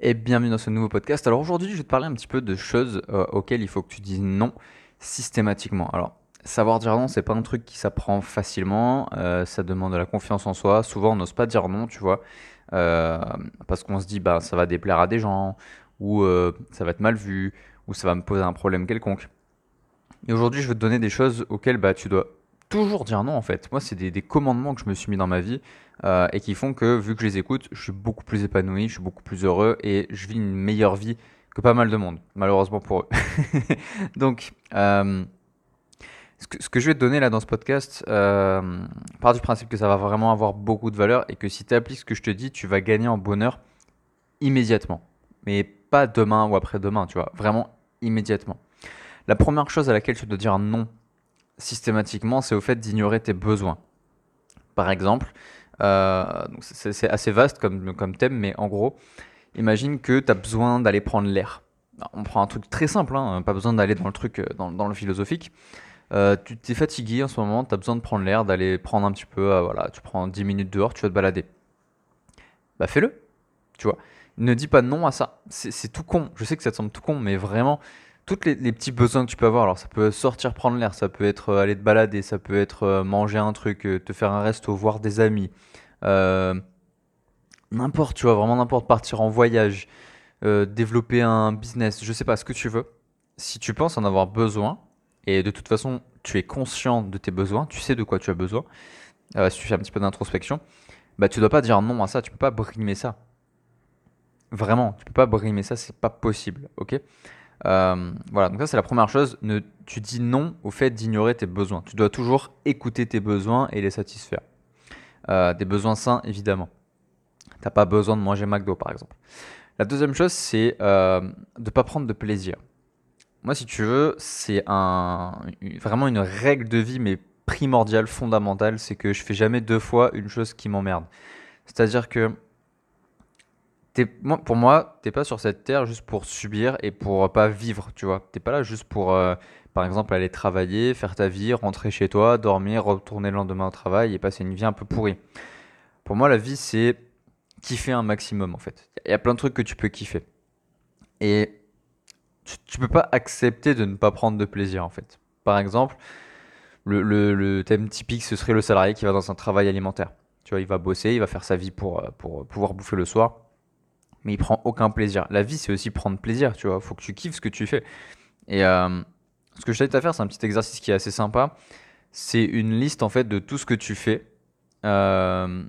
et bienvenue dans ce nouveau podcast. Alors aujourd'hui, je vais te parler un petit peu de choses euh, auxquelles il faut que tu dises non systématiquement. Alors, savoir dire non, c'est pas un truc qui s'apprend facilement, euh, ça demande de la confiance en soi. Souvent, on n'ose pas dire non, tu vois, euh, parce qu'on se dit bah ça va déplaire à des gens ou ça va être mal vu ou ça va me poser un problème quelconque. Et aujourd'hui, je vais te donner des choses auxquelles bah tu dois toujours dire non en fait. Moi, c'est des, commandements que je me suis mis dans ma vie euh, et qui font que vu que je les écoute, je suis beaucoup plus épanoui, je suis beaucoup plus heureux et je vis une meilleure vie que pas mal de monde, malheureusement pour eux. Donc, euh, ce, que, je vais te donner là dans ce podcast euh, part du principe que ça va vraiment avoir beaucoup de valeur et que si tu appliques ce que je te dis, tu vas gagner en bonheur immédiatement. Mais pas demain ou après-demain, tu vois, vraiment immédiatement. La première chose à laquelle tu dois dire non systématiquement, c'est au fait d'ignorer tes besoins. Par exemple, euh, c'est assez vaste comme, comme thème, mais en gros, imagine que tu as besoin d'aller prendre l'air. On prend un truc très simple, hein, pas besoin d'aller dans le truc, euh, dans, le philosophique. Euh, tu t'es fatigué en ce moment, tu as besoin de prendre l'air, d'aller prendre un petit peu, voilà, tu prends 10 minutes dehors, tu vas te balader. Bah fais-le, tu vois. Ne dis pas non à ça. C'est tout con. Je sais que ça te semble tout con, mais vraiment, toutes les, petits besoins que tu peux avoir. Alors, ça peut sortir prendre l'air, ça peut être euh, aller te balader, ça peut être euh, manger un truc, euh, te faire un resto, voir des amis. n'importe, tu vois, vraiment n'importe, partir en voyage, développer un business, je sais pas, ce que tu veux. Si tu penses en avoir besoin, et de toute façon, tu es conscient de tes besoins, tu sais de quoi tu as besoin, si tu fais un petit peu d'introspection, bah tu dois pas dire non à ça, tu peux pas brimer ça. Vraiment, tu peux pas brimer ça, c'est pas possible, ok? Euh, voilà, donc ça c'est la première chose. Ne, tu dis non au fait d'ignorer tes besoins. Tu dois toujours écouter tes besoins et les satisfaire. Euh, des besoins sains, évidemment. T'as pas besoin de manger McDo, par exemple. La deuxième chose, c'est euh, de ne pas prendre de plaisir. Moi, si tu veux, c'est un, vraiment une règle de vie, mais primordiale, fondamentale, c'est que je fais jamais deux fois une chose qui m'emmerde. C'est-à-dire que pour moi, t'es pas sur cette terre juste pour subir et pour pas vivre, tu vois. T'es pas là juste pour, euh, par exemple, aller travailler, faire ta vie, rentrer chez toi, dormir, retourner le lendemain au travail et passer une vie un peu pourrie. Pour moi, la vie, c'est kiffer un maximum, en fait. Il y a plein de trucs que tu peux kiffer. Et tu, tu peux pas accepter de ne pas prendre de plaisir, en fait. Par exemple, le, le thème typique, ce serait le salarié qui va dans un travail alimentaire. Tu vois, il va bosser, il va faire sa vie pour, euh, pour pouvoir bouffer le soir mais il prend aucun plaisir. La vie, c'est aussi prendre plaisir, tu vois. Faut que tu kiffes ce que tu fais. Et euh, ce que je t'invite à faire, c'est un petit exercice qui est assez sympa. C'est une liste en fait de tout ce que tu fais euh,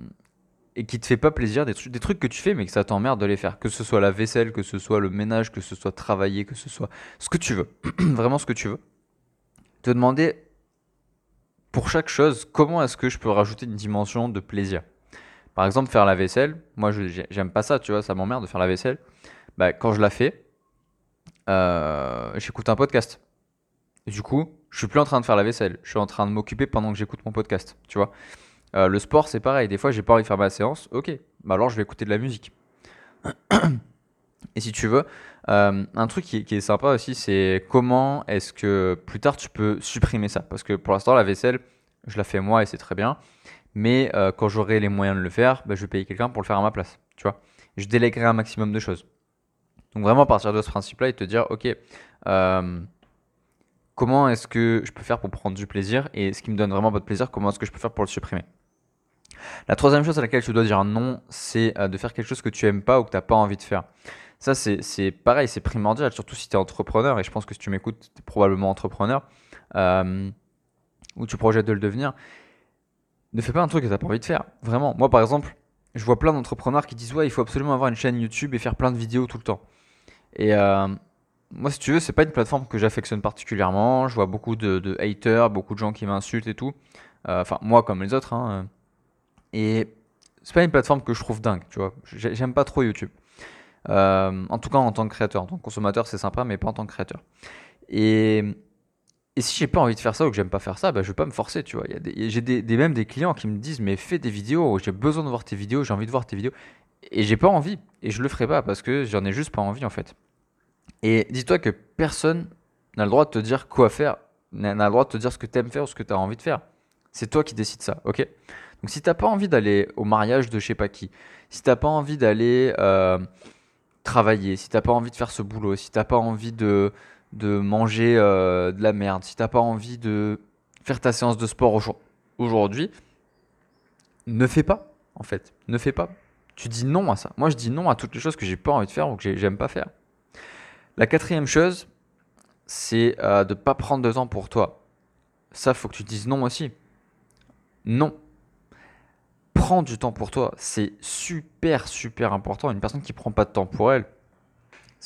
et qui te fait pas plaisir, des, trucs, des trucs que tu fais mais que ça t'emmerde de les faire. Que ce soit la vaisselle, que ce soit le ménage, que ce soit travailler, que ce soit ce que tu veux. Vraiment ce que tu veux. Te demander pour chaque chose comment est-ce que je peux rajouter une dimension de plaisir? Par exemple, faire la vaisselle, moi j'aime pas ça, tu vois, ça m'emmerde de faire la vaisselle. Bah, quand je la fais, euh, j'écoute un podcast. du coup, je suis plus en train de faire la vaisselle, je suis en train de m'occuper pendant que j'écoute mon podcast, tu vois. Euh, le sport, c'est pareil. Des fois, j'ai pas envie de faire ma séance. Ok, bah alors je vais écouter de la musique. Et si tu veux, euh, un truc qui, qui, est sympa aussi, c'est comment est-ce que plus tard tu peux supprimer ça. Parce que pour l'instant, la vaisselle, je la fais moi et c'est très bien. Mais euh, quand j'aurai les moyens de le faire, bah, je vais payer quelqu'un pour le faire à ma place. Tu vois je délèguerai un maximum de choses. Donc vraiment partir de ce principe-là et te dire, ok, euh, comment est-ce que je peux faire pour prendre du plaisir et ce qui me donne vraiment pas de plaisir, comment est-ce que je peux faire pour le supprimer? La troisième chose à laquelle tu dois dire non, c'est euh, de faire quelque chose que tu aimes pas ou que tu n'as pas envie de faire. Ça, c'est pareil, c'est primordial, surtout si tu es entrepreneur, et je pense que si tu m'écoutes, tu es probablement entrepreneur, ou tu projettes de le devenir ne fais pas un truc que tu n'as pas envie de faire. Vraiment. Moi, par exemple, je vois plein d'entrepreneurs qui disent Ouais, il faut absolument avoir une chaîne YouTube et faire plein de vidéos tout le temps. Et euh, moi, si tu veux, c'est pas une plateforme que j'affectionne particulièrement. Je vois beaucoup de, haters, beaucoup de gens qui m'insultent et tout. Euh, enfin, moi comme les autres. Hein. Et c'est pas une plateforme que je trouve dingue, tu vois. J'aime pas trop YouTube. Euh, en tout cas, en tant que créateur. En tant que consommateur, c'est sympa, mais pas en tant que créateur. Et et si j'ai pas envie de faire ça ou que j'aime pas faire ça, bah, je vais pas me forcer, tu vois. J'ai des, même des clients qui me disent, mais fais des vidéos, j'ai besoin de voir tes vidéos, j'ai envie de voir tes vidéos. Et j'ai pas envie, et je le ferai pas parce que j'en ai juste pas envie en fait. Et dis-toi que personne n'a le droit de te dire quoi faire, n'a le droit de te dire ce que tu aimes faire ou ce que tu as envie de faire. C'est toi qui décides ça, ok? Donc si t'as pas envie d'aller au mariage de je sais pas qui, si t'as pas envie d'aller euh, travailler, si t'as pas envie de faire ce boulot, si t'as pas envie de, de manger euh, de la merde, si t'as pas envie de faire ta séance de sport aujourd'hui, ne fais pas, en fait. Ne fais pas. Tu dis non à ça. Moi, je dis non à toutes les choses que j'ai pas envie de faire ou que j'aime pas faire. La quatrième chose, c'est euh, de ne pas prendre de temps pour toi. Ça, faut que tu dises non aussi. Non. Prends du temps pour toi. C'est super, super important. Une personne qui prend pas de temps pour elle,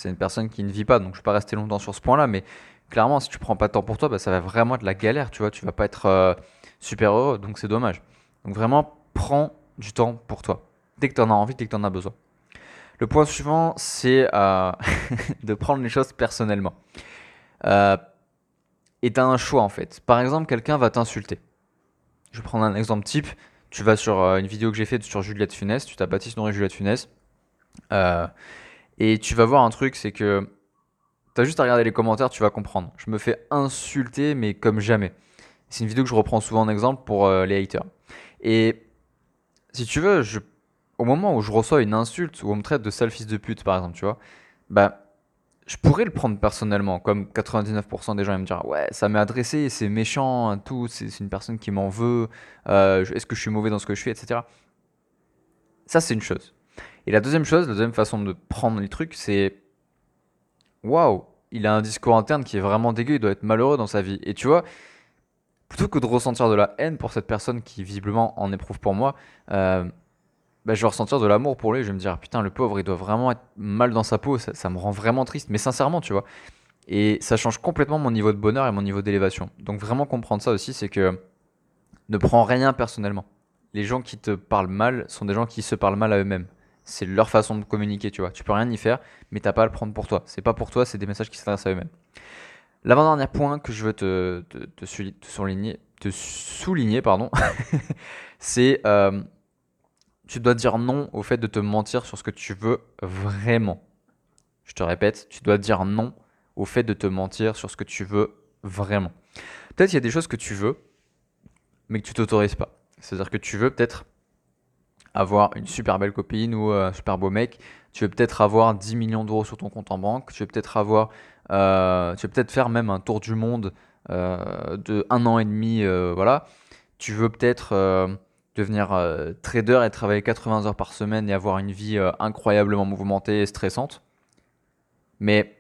c'est une personne qui ne vit pas. Donc, je ne vais pas rester longtemps sur ce point-là. Mais clairement, si tu prends pas de temps pour toi, bah, ça va vraiment être la galère. Tu vois, tu vas pas être euh, super heureux. Donc, c'est dommage. Donc, vraiment, prends du temps pour toi. Dès que tu en as envie, dès que tu en as besoin. Le point suivant, c'est euh, de prendre les choses personnellement. Euh, et tu as un choix en fait. Par exemple, quelqu'un va t'insulter. Je vais prendre un exemple type. Tu vas sur une vidéo que j'ai faite sur Juliette Funès, tu t'as Baptiste Nourri Juliette Funès. Et tu vas voir un truc, c'est que tu as juste à regarder les commentaires, tu vas comprendre. Je me fais insulter, mais comme jamais. C'est une vidéo que je reprends souvent en exemple pour euh, les haters. Et si tu veux, au moment où je reçois une insulte ou on me traite de sale fils de pute, par exemple, tu vois, bah je pourrais le prendre personnellement, comme 99% des gens ils me dire ouais ça m'est adressé, c'est méchant, tout, c'est une personne qui m'en veut, euh, est-ce que je suis mauvais dans ce que je fais, etc. Ça c'est une chose. Et la deuxième chose, la deuxième façon de prendre les trucs, c'est waouh, il a un discours interne qui est vraiment dégueu, il doit être malheureux dans sa vie. Et tu vois, plutôt que de ressentir de la haine pour cette personne qui visiblement en éprouve pour moi, euh, bah, je vais ressentir de l'amour pour lui. Je vais me dire, putain, le pauvre, il doit vraiment être mal dans sa peau. Ça, me rend vraiment triste. Mais sincèrement, tu vois. Et ça change complètement mon niveau de bonheur et mon niveau d'élévation. Donc vraiment comprendre ça aussi, c'est que ne prends rien personnellement. Les gens qui te parlent mal sont des gens qui se parlent mal à eux-mêmes. C'est leur façon de communiquer, tu vois. Tu peux rien y faire, mais t'as pas à le prendre pour toi. C'est pas pour toi, c'est des messages qui s'adressent à eux-mêmes. L'avant-dernier point que je veux te, souligner, te souligner pardon, c'est euh, tu dois dire non au fait de te mentir sur ce que tu veux vraiment. Je te répète, tu dois dire non au fait de te mentir sur ce que tu veux vraiment. Peut-être il y a des choses que tu veux, mais que tu t'autorises pas. C'est-à-dire que tu veux peut-être avoir une super belle copine ou un super beau mec. Tu veux peut-être avoir 10 millions d'euros sur ton compte en banque. Tu veux peut-être avoir, euh, tu peut-être faire même un tour du monde euh, de un an et demi, euh, voilà. Tu veux peut-être devenir euh, trader et travailler 80 heures par semaine et avoir une vie euh, incroyablement mouvementée et stressante. Mais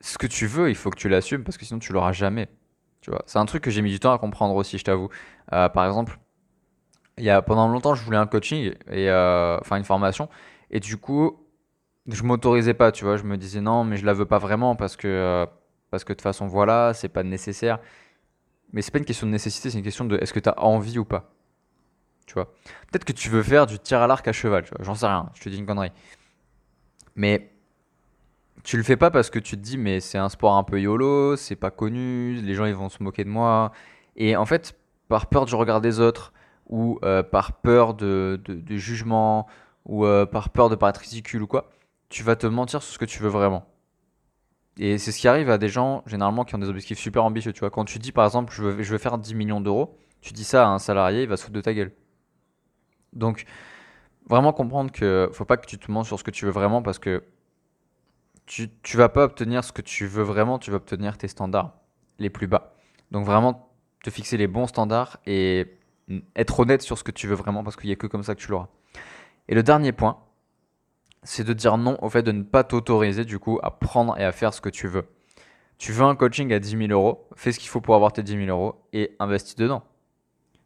ce que tu veux, il faut que tu l'assumes parce que sinon tu l'auras jamais. Tu vois, c'est un truc que j'ai mis du temps à comprendre aussi, je t'avoue. Euh, par exemple, il y a pendant longtemps, je voulais un coaching et enfin une formation et du coup, je m'autorisais pas, tu vois, je me disais non, mais je la veux pas vraiment parce que parce que de toute façon voilà, c'est pas nécessaire. Mais c'est pas une question de nécessité, c'est une question de est-ce que tu as envie ou pas. Tu vois. Peut-être que tu veux faire du tir à l'arc à cheval. J'en sais rien, je te dis une connerie. Mais tu le fais pas parce que tu te dis mais c'est un sport un peu yolo, c'est pas connu, les gens ils vont se moquer de moi. Et en fait, par peur du regard des autres, ou euh, par peur de, de, jugement, ou euh, par peur de paraître ridicule ou quoi, tu vas te mentir sur ce que tu veux vraiment. Et c'est ce qui arrive à des gens, généralement, qui ont des objectifs super ambitieux. Tu vois, quand tu dis, par exemple, je veux, je veux faire 10 millions d'euros, tu dis ça à un salarié, il va se foutre de ta gueule. Donc, vraiment comprendre que faut pas que tu te mens sur ce que tu veux vraiment parce que tu, tu vas pas obtenir ce que tu veux vraiment, tu vas obtenir tes standards les plus bas. Donc, vraiment, te fixer les bons standards et être honnête sur ce que tu veux vraiment parce qu'il n'y a que comme ça que tu l'auras. Et le dernier point, c'est de dire non au fait de ne pas t'autoriser du coup à prendre et à faire ce que tu veux. Tu veux un coaching à 10 000 euros, fais ce qu'il faut pour avoir tes 10 000 euros et investis dedans.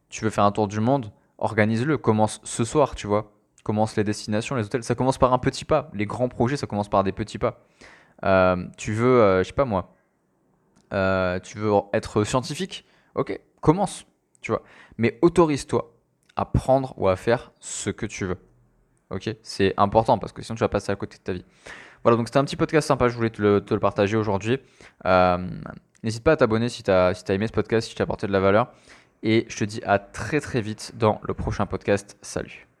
Tu veux faire un tour du monde, organise-le, commence ce soir, tu vois. Commence les destinations, les hôtels, ça commence par un petit pas. Les grands projets, ça commence par des petits pas. Euh, tu veux, euh, je sais pas moi, euh, tu veux être scientifique, ok, commence, tu vois. Mais autorise-toi à prendre ou à faire ce que tu veux. Ok, c'est important parce que sinon tu vas passer à côté de ta vie. Voilà, donc c'était un petit podcast sympa, je voulais te le, partager aujourd'hui. Euh, n'hésite pas à t'abonner si tu si as aimé ce podcast, si tu as apporté de la valeur. Et je te dis à très très vite dans le prochain podcast. Salut